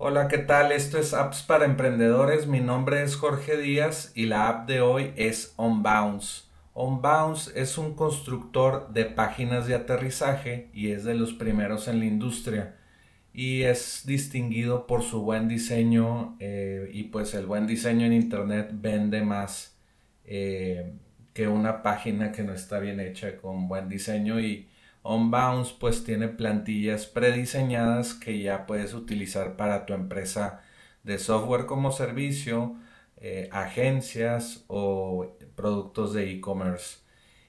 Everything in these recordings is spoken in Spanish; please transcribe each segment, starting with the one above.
Hola, ¿qué tal? Esto es Apps para Emprendedores. Mi nombre es Jorge Díaz y la app de hoy es OnBounce. OnBounce es un constructor de páginas de aterrizaje y es de los primeros en la industria. Y es distinguido por su buen diseño eh, y pues el buen diseño en Internet vende más eh, que una página que no está bien hecha con buen diseño y OnBounce pues tiene plantillas prediseñadas que ya puedes utilizar para tu empresa de software como servicio, eh, agencias o productos de e-commerce.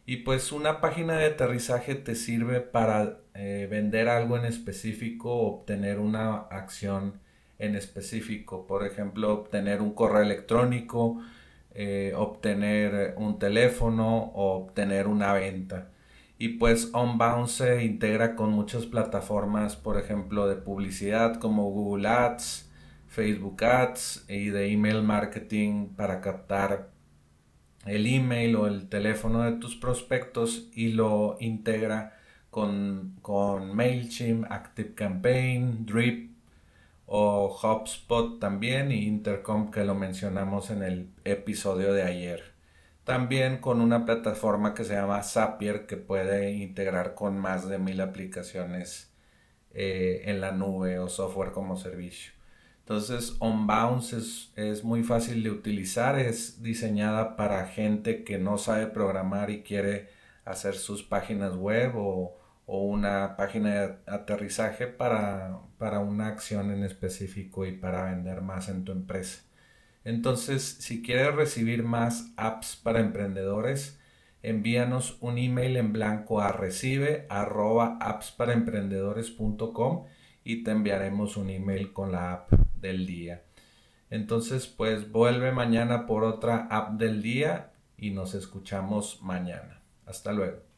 Y pues una página de aterrizaje te sirve para eh, vender algo en específico obtener una acción en específico. Por ejemplo, obtener un correo electrónico, eh, obtener un teléfono o obtener una venta. Y pues Onbound se integra con muchas plataformas, por ejemplo, de publicidad como Google Ads, Facebook Ads y de email marketing para captar el email o el teléfono de tus prospectos y lo integra con, con MailChimp, ActiveCampaign, Drip o HubSpot también y Intercom que lo mencionamos en el episodio de ayer. También con una plataforma que se llama Zapier que puede integrar con más de mil aplicaciones eh, en la nube o software como servicio. Entonces, OnBounce es, muy fácil de utilizar, es diseñada para gente que no sabe programar y quiere hacer sus páginas web o, o una página de aterrizaje para, para una acción en específico y para vender más en tu empresa. Entonces, si quieres recibir más apps para emprendedores, envíanos un email en blanco a recibe y te enviaremos un email con la app del día. Entonces, pues vuelve mañana por otra app del día y nos escuchamos mañana. Hasta luego.